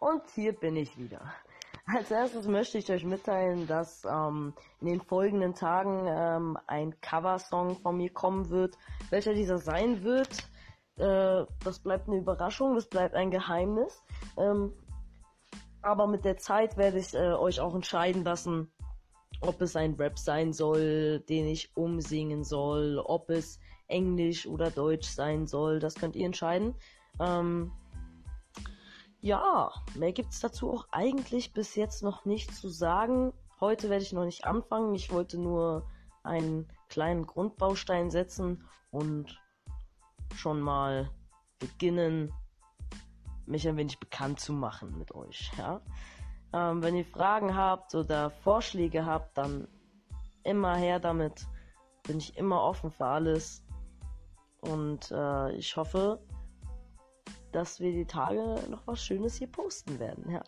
Und hier bin ich wieder. Als erstes möchte ich euch mitteilen, dass ähm, in den folgenden Tagen ähm, ein Coversong von mir kommen wird. Welcher dieser sein wird, äh, das bleibt eine Überraschung, das bleibt ein Geheimnis. Ähm, aber mit der Zeit werde ich äh, euch auch entscheiden lassen, ob es ein Rap sein soll, den ich umsingen soll, ob es Englisch oder Deutsch sein soll. Das könnt ihr entscheiden. Ähm, ja, mehr gibt's dazu auch eigentlich bis jetzt noch nicht zu sagen. Heute werde ich noch nicht anfangen. Ich wollte nur einen kleinen Grundbaustein setzen und schon mal beginnen, mich ein wenig bekannt zu machen mit euch. Ja? Ähm, wenn ihr Fragen habt oder Vorschläge habt, dann immer her damit. Bin ich immer offen für alles. Und äh, ich hoffe, dass wir die Tage noch was Schönes hier posten werden. Ja.